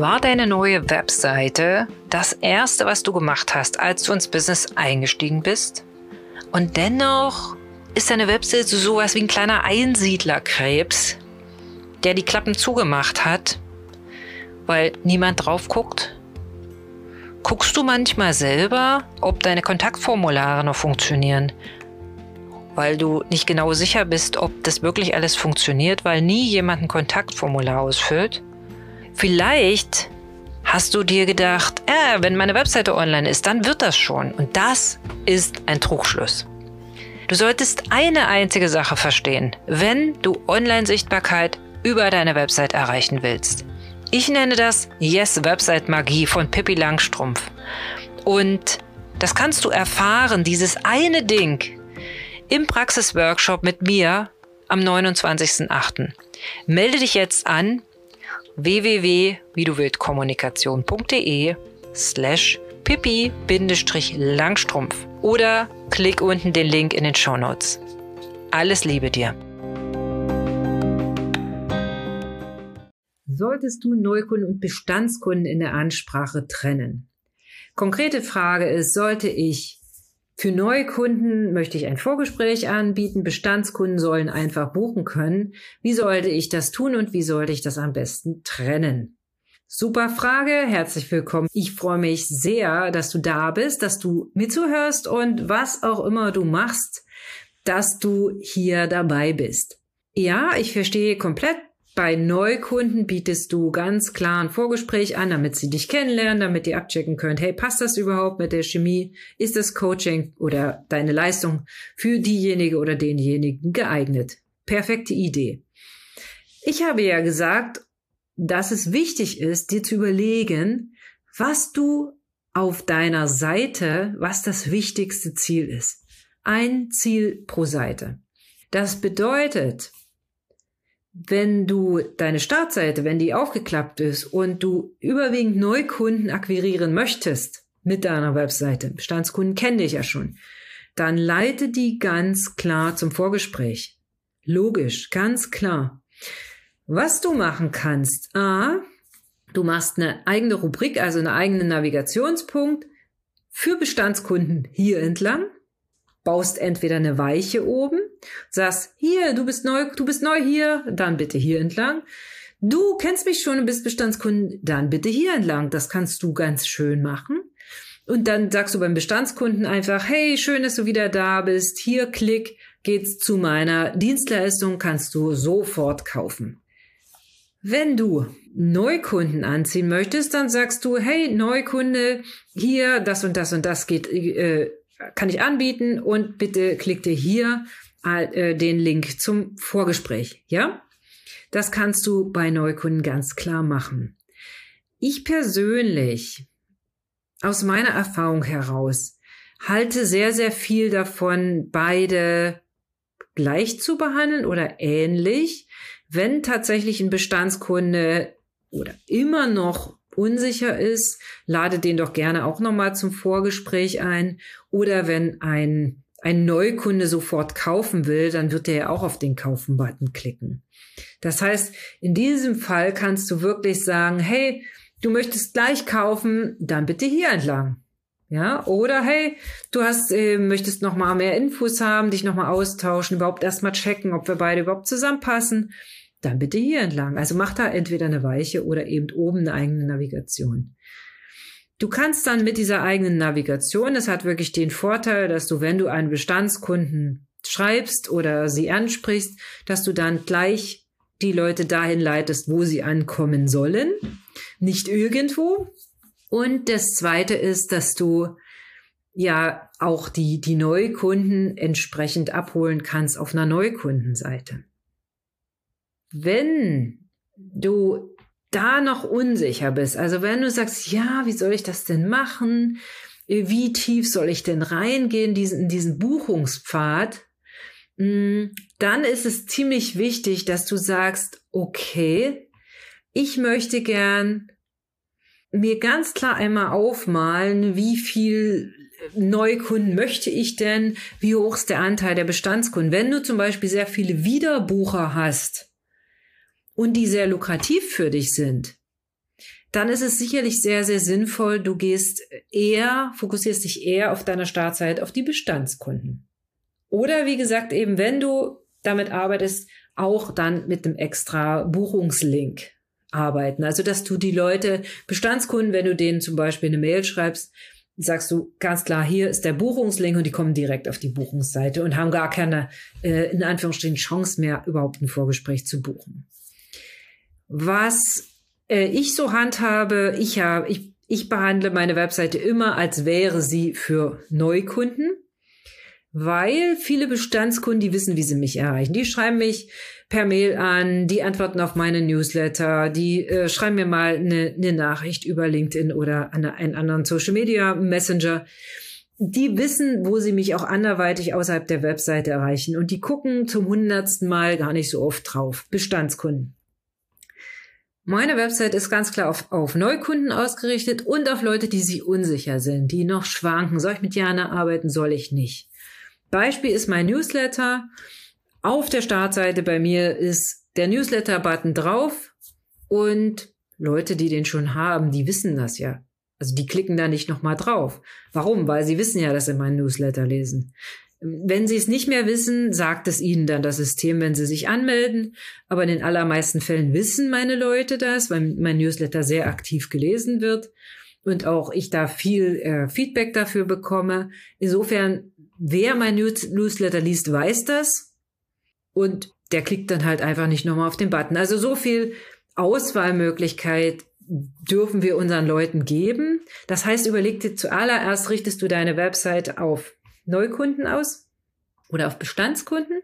War deine neue Webseite das erste, was du gemacht hast, als du ins Business eingestiegen bist? Und dennoch ist deine Webseite sowas wie ein kleiner Einsiedlerkrebs, der die Klappen zugemacht hat, weil niemand drauf guckt? Guckst du manchmal selber, ob deine Kontaktformulare noch funktionieren? Weil du nicht genau sicher bist, ob das wirklich alles funktioniert, weil nie jemand ein Kontaktformular ausfüllt? Vielleicht hast du dir gedacht, äh, wenn meine Webseite online ist, dann wird das schon. Und das ist ein Trugschluss. Du solltest eine einzige Sache verstehen, wenn du Online-Sichtbarkeit über deine Website erreichen willst. Ich nenne das Yes Website Magie von Pippi Langstrumpf. Und das kannst du erfahren, dieses eine Ding, im Praxisworkshop mit mir am 29.08. Melde dich jetzt an www.wieduwildkommunikation.de slash pippi-langstrumpf oder klick unten den Link in den Show Notes. Alles Liebe dir. Solltest du Neukunden und Bestandskunden in der Ansprache trennen? Konkrete Frage ist, sollte ich für Neukunden möchte ich ein Vorgespräch anbieten. Bestandskunden sollen einfach buchen können. Wie sollte ich das tun und wie sollte ich das am besten trennen? Super Frage. Herzlich willkommen. Ich freue mich sehr, dass du da bist, dass du mitzuhörst und was auch immer du machst, dass du hier dabei bist. Ja, ich verstehe komplett bei Neukunden bietest du ganz klar ein Vorgespräch an, damit sie dich kennenlernen, damit ihr abchecken könnt, hey, passt das überhaupt mit der Chemie? Ist das Coaching oder deine Leistung für diejenige oder denjenigen geeignet? Perfekte Idee. Ich habe ja gesagt, dass es wichtig ist, dir zu überlegen, was du auf deiner Seite, was das wichtigste Ziel ist. Ein Ziel pro Seite. Das bedeutet, wenn du deine Startseite, wenn die aufgeklappt ist und du überwiegend Neukunden akquirieren möchtest mit deiner Webseite, Bestandskunden kennen dich ja schon, dann leite die ganz klar zum Vorgespräch. Logisch, ganz klar. Was du machen kannst, a, du machst eine eigene Rubrik, also einen eigenen Navigationspunkt für Bestandskunden hier entlang baust entweder eine Weiche oben, sagst, hier, du bist neu, du bist neu hier, dann bitte hier entlang. Du kennst mich schon und bist Bestandskunden, dann bitte hier entlang. Das kannst du ganz schön machen. Und dann sagst du beim Bestandskunden einfach, hey, schön, dass du wieder da bist. Hier, klick, geht's zu meiner Dienstleistung, kannst du sofort kaufen. Wenn du Neukunden anziehen möchtest, dann sagst du, hey, Neukunde, hier, das und das und das geht, äh, kann ich anbieten und bitte klickt ihr hier äh, den Link zum Vorgespräch, ja? Das kannst du bei Neukunden ganz klar machen. Ich persönlich, aus meiner Erfahrung heraus, halte sehr, sehr viel davon, beide gleich zu behandeln oder ähnlich. Wenn tatsächlich ein Bestandskunde oder immer noch unsicher ist, lade den doch gerne auch nochmal zum Vorgespräch ein. Oder wenn ein, ein Neukunde sofort kaufen will, dann wird der ja auch auf den Kaufen-Button klicken. Das heißt, in diesem Fall kannst du wirklich sagen, hey, du möchtest gleich kaufen, dann bitte hier entlang. Ja, oder hey, du hast, äh, möchtest noch mal mehr Infos haben, dich noch mal austauschen, überhaupt erstmal checken, ob wir beide überhaupt zusammenpassen dann bitte hier entlang. Also mach da entweder eine Weiche oder eben oben eine eigene Navigation. Du kannst dann mit dieser eigenen Navigation, das hat wirklich den Vorteil, dass du, wenn du einen Bestandskunden schreibst oder sie ansprichst, dass du dann gleich die Leute dahin leitest, wo sie ankommen sollen, nicht irgendwo. Und das zweite ist, dass du ja auch die, die Neukunden entsprechend abholen kannst auf einer Neukundenseite wenn du da noch unsicher bist, also wenn du sagst, ja, wie soll ich das denn machen? Wie tief soll ich denn reingehen diesen, in diesen Buchungspfad? Hm, dann ist es ziemlich wichtig, dass du sagst, okay, ich möchte gern mir ganz klar einmal aufmalen, wie viel Neukunden möchte ich denn, wie hoch ist der Anteil der Bestandskunden. Wenn du zum Beispiel sehr viele Wiederbucher hast, und die sehr lukrativ für dich sind, dann ist es sicherlich sehr, sehr sinnvoll, du gehst eher, fokussierst dich eher auf deiner Startzeit auf die Bestandskunden. Oder wie gesagt, eben wenn du damit arbeitest, auch dann mit einem extra Buchungslink arbeiten. Also, dass du die Leute, Bestandskunden, wenn du denen zum Beispiel eine Mail schreibst, sagst du ganz klar, hier ist der Buchungslink und die kommen direkt auf die Buchungsseite und haben gar keine, äh, in Anführungsstrichen, Chance mehr, überhaupt ein Vorgespräch zu buchen. Was äh, ich so handhabe, ich habe, ich, ich behandle meine Webseite immer, als wäre sie für Neukunden, weil viele Bestandskunden, die wissen, wie sie mich erreichen. Die schreiben mich per Mail an, die antworten auf meine Newsletter, die äh, schreiben mir mal eine, eine Nachricht über LinkedIn oder an einen anderen Social Media Messenger. Die wissen, wo sie mich auch anderweitig außerhalb der Webseite erreichen und die gucken zum hundertsten Mal gar nicht so oft drauf. Bestandskunden. Meine Website ist ganz klar auf, auf Neukunden ausgerichtet und auf Leute, die sich unsicher sind, die noch schwanken. Soll ich mit Jana arbeiten? Soll ich nicht? Beispiel ist mein Newsletter. Auf der Startseite bei mir ist der Newsletter-Button drauf und Leute, die den schon haben, die wissen das ja. Also die klicken da nicht nochmal drauf. Warum? Weil sie wissen ja, dass sie meinen Newsletter lesen. Wenn Sie es nicht mehr wissen, sagt es Ihnen dann das System, wenn Sie sich anmelden. Aber in den allermeisten Fällen wissen meine Leute das, weil mein Newsletter sehr aktiv gelesen wird und auch ich da viel äh, Feedback dafür bekomme. Insofern, wer mein Newsletter liest, weiß das und der klickt dann halt einfach nicht nochmal auf den Button. Also so viel Auswahlmöglichkeit dürfen wir unseren Leuten geben. Das heißt, überleg dir zuallererst, richtest du deine Website auf Neukunden aus oder auf Bestandskunden.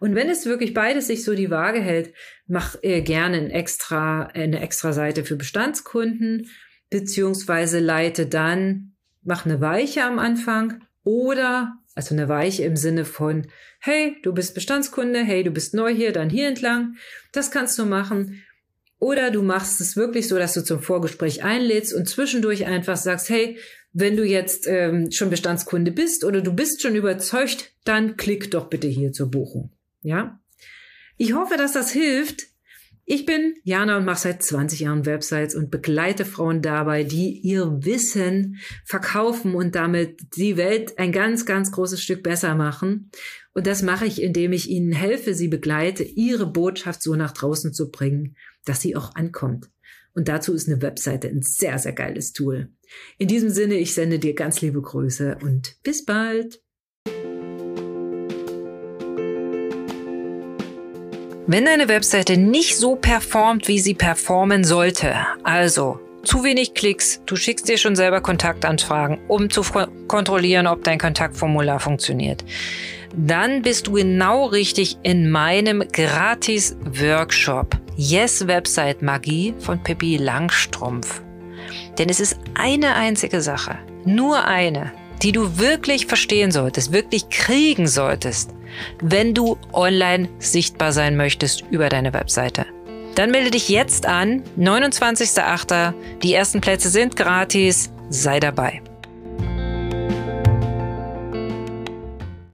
Und wenn es wirklich beides sich so die Waage hält, mach äh, gerne ein extra, eine extra Seite für Bestandskunden, beziehungsweise leite dann, mach eine Weiche am Anfang oder, also eine Weiche im Sinne von, hey, du bist Bestandskunde, hey, du bist neu hier, dann hier entlang. Das kannst du machen. Oder du machst es wirklich so, dass du zum Vorgespräch einlädst und zwischendurch einfach sagst, hey, wenn du jetzt ähm, schon Bestandskunde bist oder du bist schon überzeugt, dann klick doch bitte hier zur Buchung. Ja? Ich hoffe, dass das hilft. Ich bin Jana und mache seit 20 Jahren Websites und begleite Frauen dabei, die ihr Wissen verkaufen und damit die Welt ein ganz, ganz großes Stück besser machen. Und das mache ich, indem ich ihnen helfe, sie begleite, ihre Botschaft so nach draußen zu bringen, dass sie auch ankommt. Und dazu ist eine Webseite ein sehr, sehr geiles Tool. In diesem Sinne, ich sende dir ganz liebe Grüße und bis bald. Wenn deine Webseite nicht so performt, wie sie performen sollte, also zu wenig Klicks, du schickst dir schon selber Kontaktanfragen, um zu kontrollieren, ob dein Kontaktformular funktioniert, dann bist du genau richtig in meinem Gratis-Workshop Yes Website Magie von Pippi Langstrumpf. Denn es ist eine einzige Sache, nur eine, die du wirklich verstehen solltest, wirklich kriegen solltest, wenn du online sichtbar sein möchtest über deine Webseite. Dann melde dich jetzt an, 29.08. Die ersten Plätze sind gratis, sei dabei.